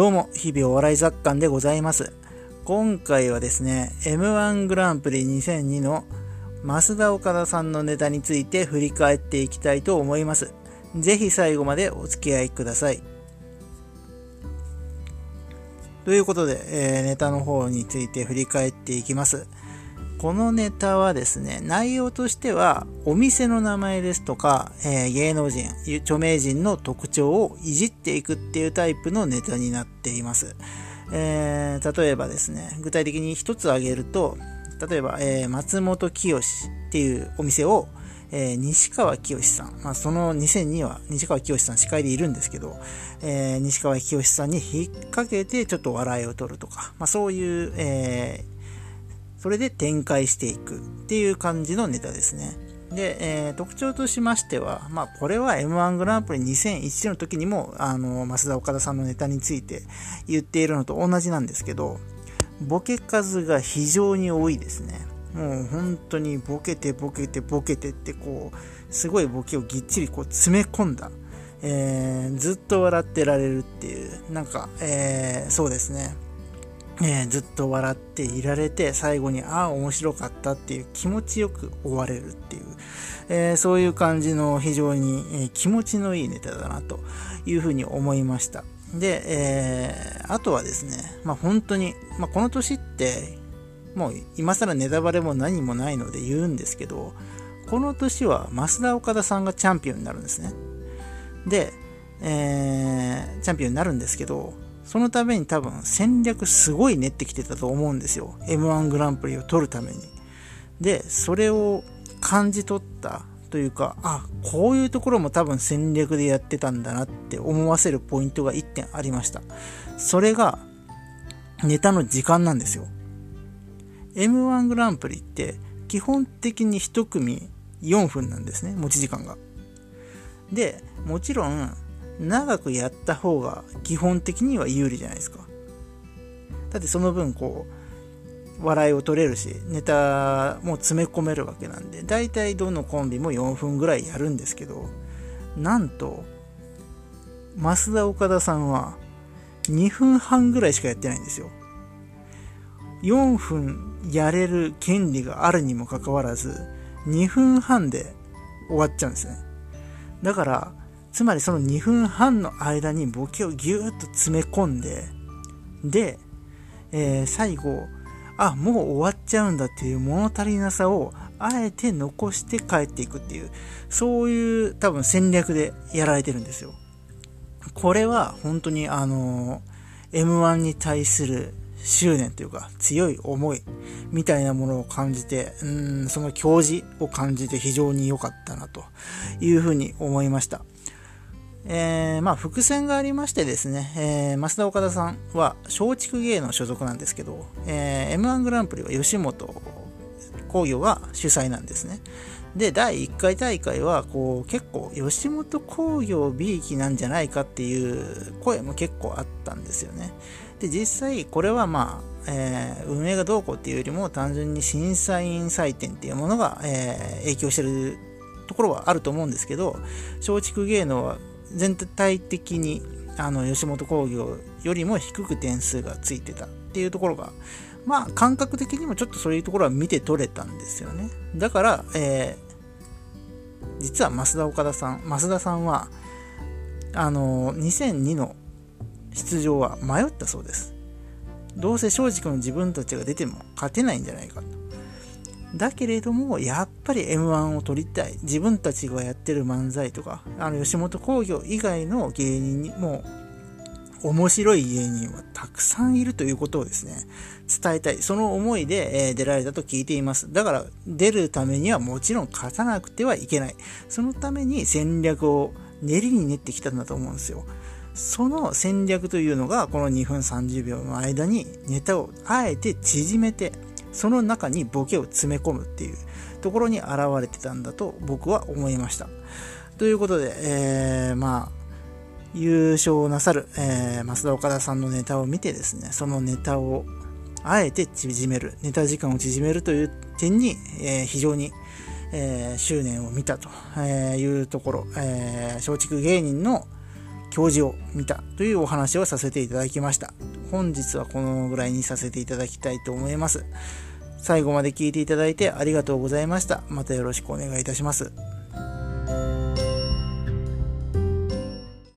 どうも、日々お笑い雑感でございます。今回はですね、M1 グランプリ2002の増田岡田さんのネタについて振り返っていきたいと思います。ぜひ最後までお付き合いください。ということで、えー、ネタの方について振り返っていきます。このネタはですね、内容としては、お店の名前ですとか、えー、芸能人、著名人の特徴をいじっていくっていうタイプのネタになっています。えー、例えばですね、具体的に一つ挙げると、例えば、えー、松本清っていうお店を、えー、西川清さん、まあ、その2002は西川清さん司会でいるんですけど、えー、西川清さんに引っ掛けてちょっと笑いを取るとか、まあ、そういう、えー、それで展開していくっていう感じのネタですね。で、えー、特徴としましては、まあ、これは M1 グランプリ2001の時にも、あの、増田岡田さんのネタについて言っているのと同じなんですけど、ボケ数が非常に多いですね。もう本当にボケてボケてボケてってこう、すごいボケをぎっちりこう詰め込んだ。えー、ずっと笑ってられるっていう、なんか、えー、そうですね。えー、ずっと笑っていられて、最後に、ああ、面白かったっていう気持ちよく終われるっていう、えー、そういう感じの非常に、えー、気持ちのいいネタだなというふうに思いました。で、え、あとはですね、まあ本当に、まあこの年って、もう今更ネタバレも何もないので言うんですけど、この年は増田岡田さんがチャンピオンになるんですね。で、え、チャンピオンになるんですけど、そのために多分戦略すごい練ってきてたと思うんですよ。M1 グランプリを取るために。で、それを感じ取ったというか、あ、こういうところも多分戦略でやってたんだなって思わせるポイントが1点ありました。それが、ネタの時間なんですよ。M1 グランプリって基本的に1組4分なんですね、持ち時間が。で、もちろん長くやった方が基本的には有利じゃないですか。だってその分こう、笑いを取れるし、ネタも詰め込めるわけなんで、大体どのコンビも4分ぐらいやるんですけど、なんと、増田岡田さんは2分半ぐらいしかやってないんですよ。4分やれる権利があるにもかかわらず、2分半で終わっちゃうんですね。だから、つまりその2分半の間にボケをギューッと詰め込んで、で、えー、最後、あ、もう終わっちゃうんだっていう物足りなさをあえて残して帰っていくっていう、そういう多分戦略でやられてるんですよ。これは本当にあの、M1 に対する執念というか強い思いみたいなものを感じて、うん、その教示を感じて非常に良かったなというふうに思いました。えー、まあ、伏線がありましてですね、えー、増田岡田さんは松竹芸能所属なんですけど、えー、M1 グランプリは吉本工業が主催なんですね。で、第1回大会は、こう、結構、吉本工業 B 期なんじゃないかっていう声も結構あったんですよね。で、実際、これはまあ、えー、運営がどうこうっていうよりも、単純に審査員採点っていうものが、えー、影響してるところはあると思うんですけど、松竹芸能は全体的にあの吉本興業よりも低く点数がついてたっていうところが、まあ感覚的にもちょっとそういうところは見て取れたんですよね。だから、えー、実は増田岡田さん、増田さんは、あの、2002の出場は迷ったそうです。どうせ正直の自分たちが出ても勝てないんじゃないかと。だけれども、やっぱり M1 を取りたい。自分たちがやってる漫才とか、あの、吉本興業以外の芸人にも、面白い芸人はたくさんいるということをですね、伝えたい。その思いで、出られたと聞いています。だから、出るためにはもちろん勝たなくてはいけない。そのために戦略を練りに練ってきたんだと思うんですよ。その戦略というのが、この2分30秒の間にネタをあえて縮めて、その中にボケを詰め込むっていうところに現れてたんだと僕は思いました。ということで、えー、まあ、優勝なさる、えー、増田岡田さんのネタを見てですね、そのネタをあえて縮める、ネタ時間を縮めるという点に、えー、非常に、えー、執念を見たというところ、えー、松竹芸人の教授を見たというお話をさせていただきました。本日はこのぐらいにさせていただきたいと思います。最後まで聞いていただいてありがとうございました。またよろしくお願いいたします。